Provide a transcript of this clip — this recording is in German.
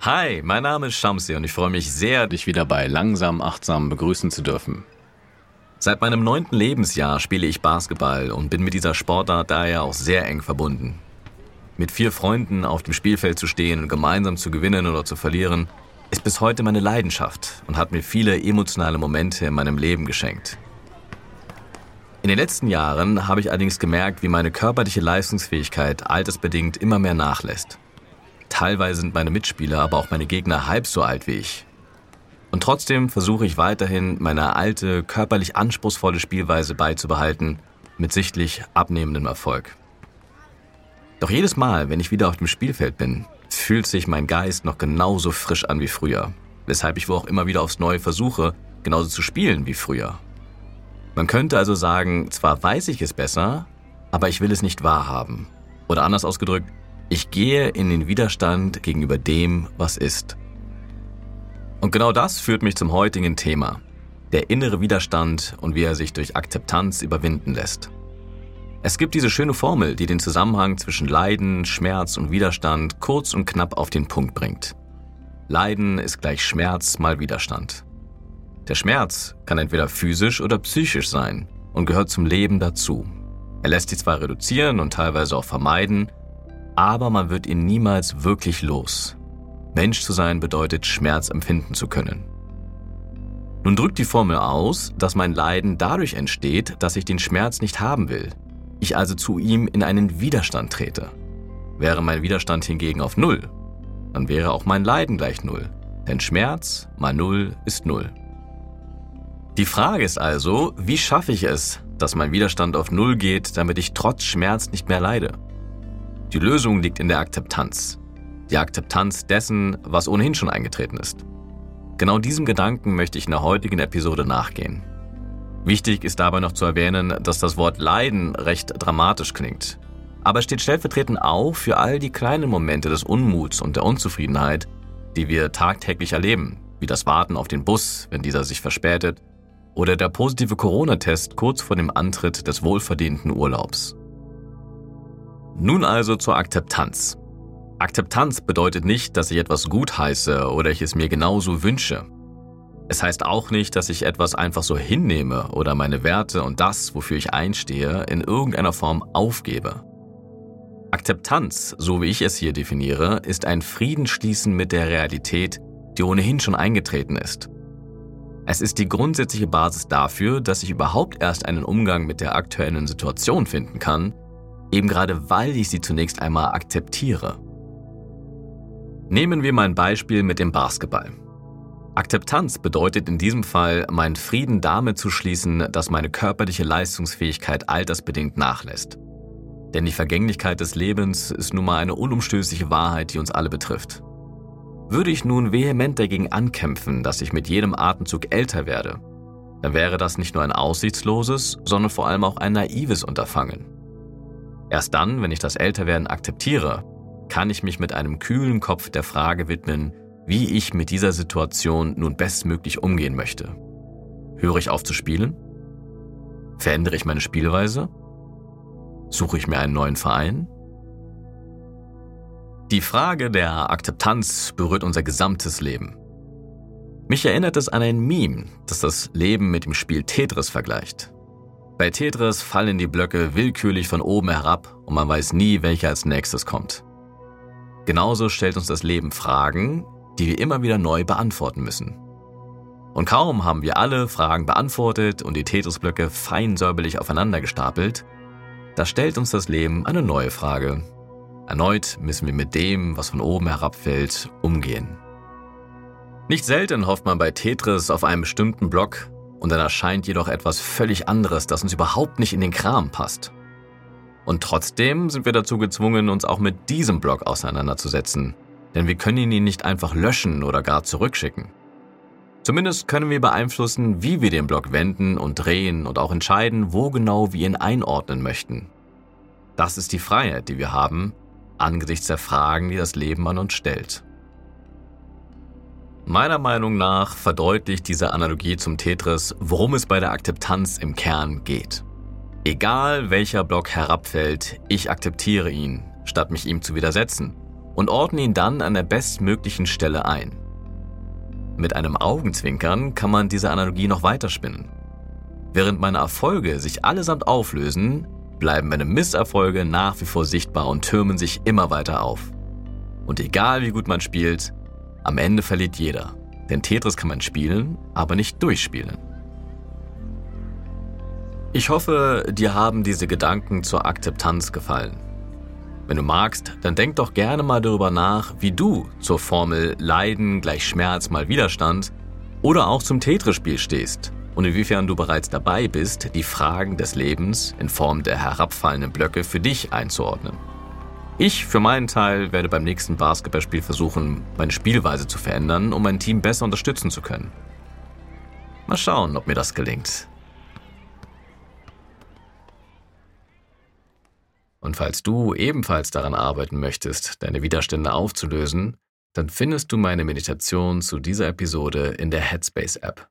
Hi, mein Name ist Shamsi und ich freue mich sehr, dich wieder bei Langsam Achtsam begrüßen zu dürfen. Seit meinem neunten Lebensjahr spiele ich Basketball und bin mit dieser Sportart daher auch sehr eng verbunden. Mit vier Freunden auf dem Spielfeld zu stehen und gemeinsam zu gewinnen oder zu verlieren, ist bis heute meine Leidenschaft und hat mir viele emotionale Momente in meinem Leben geschenkt. In den letzten Jahren habe ich allerdings gemerkt, wie meine körperliche Leistungsfähigkeit altersbedingt immer mehr nachlässt. Teilweise sind meine Mitspieler, aber auch meine Gegner halb so alt wie ich. Und trotzdem versuche ich weiterhin, meine alte, körperlich anspruchsvolle Spielweise beizubehalten, mit sichtlich abnehmendem Erfolg. Doch jedes Mal, wenn ich wieder auf dem Spielfeld bin, fühlt sich mein Geist noch genauso frisch an wie früher, weshalb ich wohl auch immer wieder aufs Neue versuche, genauso zu spielen wie früher. Man könnte also sagen, zwar weiß ich es besser, aber ich will es nicht wahrhaben. Oder anders ausgedrückt, ich gehe in den Widerstand gegenüber dem, was ist. Und genau das führt mich zum heutigen Thema. Der innere Widerstand und wie er sich durch Akzeptanz überwinden lässt. Es gibt diese schöne Formel, die den Zusammenhang zwischen Leiden, Schmerz und Widerstand kurz und knapp auf den Punkt bringt. Leiden ist gleich Schmerz mal Widerstand. Der Schmerz kann entweder physisch oder psychisch sein und gehört zum Leben dazu. Er lässt sich zwar reduzieren und teilweise auch vermeiden, aber man wird ihn niemals wirklich los. Mensch zu sein bedeutet, Schmerz empfinden zu können. Nun drückt die Formel aus, dass mein Leiden dadurch entsteht, dass ich den Schmerz nicht haben will. Ich also zu ihm in einen Widerstand trete. Wäre mein Widerstand hingegen auf Null, dann wäre auch mein Leiden gleich Null. Denn Schmerz mal Null ist Null. Die Frage ist also, wie schaffe ich es, dass mein Widerstand auf Null geht, damit ich trotz Schmerz nicht mehr leide? Die Lösung liegt in der Akzeptanz die Akzeptanz dessen, was ohnehin schon eingetreten ist. Genau diesem Gedanken möchte ich in der heutigen Episode nachgehen. Wichtig ist dabei noch zu erwähnen, dass das Wort Leiden recht dramatisch klingt. Aber es steht stellvertretend auch für all die kleinen Momente des Unmuts und der Unzufriedenheit, die wir tagtäglich erleben, wie das Warten auf den Bus, wenn dieser sich verspätet, oder der positive Corona-Test kurz vor dem Antritt des wohlverdienten Urlaubs. Nun also zur Akzeptanz. Akzeptanz bedeutet nicht, dass ich etwas gut heiße oder ich es mir genauso wünsche. Es heißt auch nicht, dass ich etwas einfach so hinnehme oder meine Werte und das, wofür ich einstehe, in irgendeiner Form aufgebe. Akzeptanz, so wie ich es hier definiere, ist ein Friedensschließen mit der Realität, die ohnehin schon eingetreten ist. Es ist die grundsätzliche Basis dafür, dass ich überhaupt erst einen Umgang mit der aktuellen Situation finden kann, eben gerade weil ich sie zunächst einmal akzeptiere. Nehmen wir mein Beispiel mit dem Basketball. Akzeptanz bedeutet in diesem Fall, meinen Frieden damit zu schließen, dass meine körperliche Leistungsfähigkeit altersbedingt nachlässt. Denn die Vergänglichkeit des Lebens ist nun mal eine unumstößliche Wahrheit, die uns alle betrifft. Würde ich nun vehement dagegen ankämpfen, dass ich mit jedem Atemzug älter werde, dann wäre das nicht nur ein aussichtsloses, sondern vor allem auch ein naives Unterfangen. Erst dann, wenn ich das Älterwerden akzeptiere, kann ich mich mit einem kühlen Kopf der Frage widmen, wie ich mit dieser Situation nun bestmöglich umgehen möchte. Höre ich auf zu spielen? Verändere ich meine Spielweise? Suche ich mir einen neuen Verein? Die Frage der Akzeptanz berührt unser gesamtes Leben. Mich erinnert es an ein Meme, das das Leben mit dem Spiel Tetris vergleicht. Bei Tetris fallen die Blöcke willkürlich von oben herab und man weiß nie, welcher als nächstes kommt. Genauso stellt uns das Leben Fragen, die wir immer wieder neu beantworten müssen. Und kaum haben wir alle Fragen beantwortet und die Tetris-Blöcke fein säuberlich aufeinander gestapelt, da stellt uns das Leben eine neue Frage. Erneut müssen wir mit dem, was von oben herabfällt, umgehen. Nicht selten hofft man bei Tetris auf einen bestimmten Block und dann erscheint jedoch etwas völlig anderes, das uns überhaupt nicht in den Kram passt. Und trotzdem sind wir dazu gezwungen, uns auch mit diesem Block auseinanderzusetzen. Denn wir können ihn nicht einfach löschen oder gar zurückschicken. Zumindest können wir beeinflussen, wie wir den Block wenden und drehen und auch entscheiden, wo genau wir ihn einordnen möchten. Das ist die Freiheit, die wir haben, angesichts der Fragen, die das Leben an uns stellt. Meiner Meinung nach verdeutlicht diese Analogie zum Tetris, worum es bei der Akzeptanz im Kern geht. Egal welcher Block herabfällt, ich akzeptiere ihn, statt mich ihm zu widersetzen, und ordne ihn dann an der bestmöglichen Stelle ein. Mit einem Augenzwinkern kann man diese Analogie noch weiterspinnen. Während meine Erfolge sich allesamt auflösen, bleiben meine Misserfolge nach wie vor sichtbar und türmen sich immer weiter auf. Und egal wie gut man spielt, am Ende verliert jeder. Denn Tetris kann man spielen, aber nicht durchspielen. Ich hoffe, dir haben diese Gedanken zur Akzeptanz gefallen. Wenn du magst, dann denk doch gerne mal darüber nach, wie du zur Formel Leiden gleich Schmerz mal Widerstand oder auch zum Tetris-Spiel stehst und inwiefern du bereits dabei bist, die Fragen des Lebens in Form der herabfallenden Blöcke für dich einzuordnen. Ich für meinen Teil werde beim nächsten Basketballspiel versuchen, meine Spielweise zu verändern, um mein Team besser unterstützen zu können. Mal schauen, ob mir das gelingt. Und falls du ebenfalls daran arbeiten möchtest, deine Widerstände aufzulösen, dann findest du meine Meditation zu dieser Episode in der Headspace-App.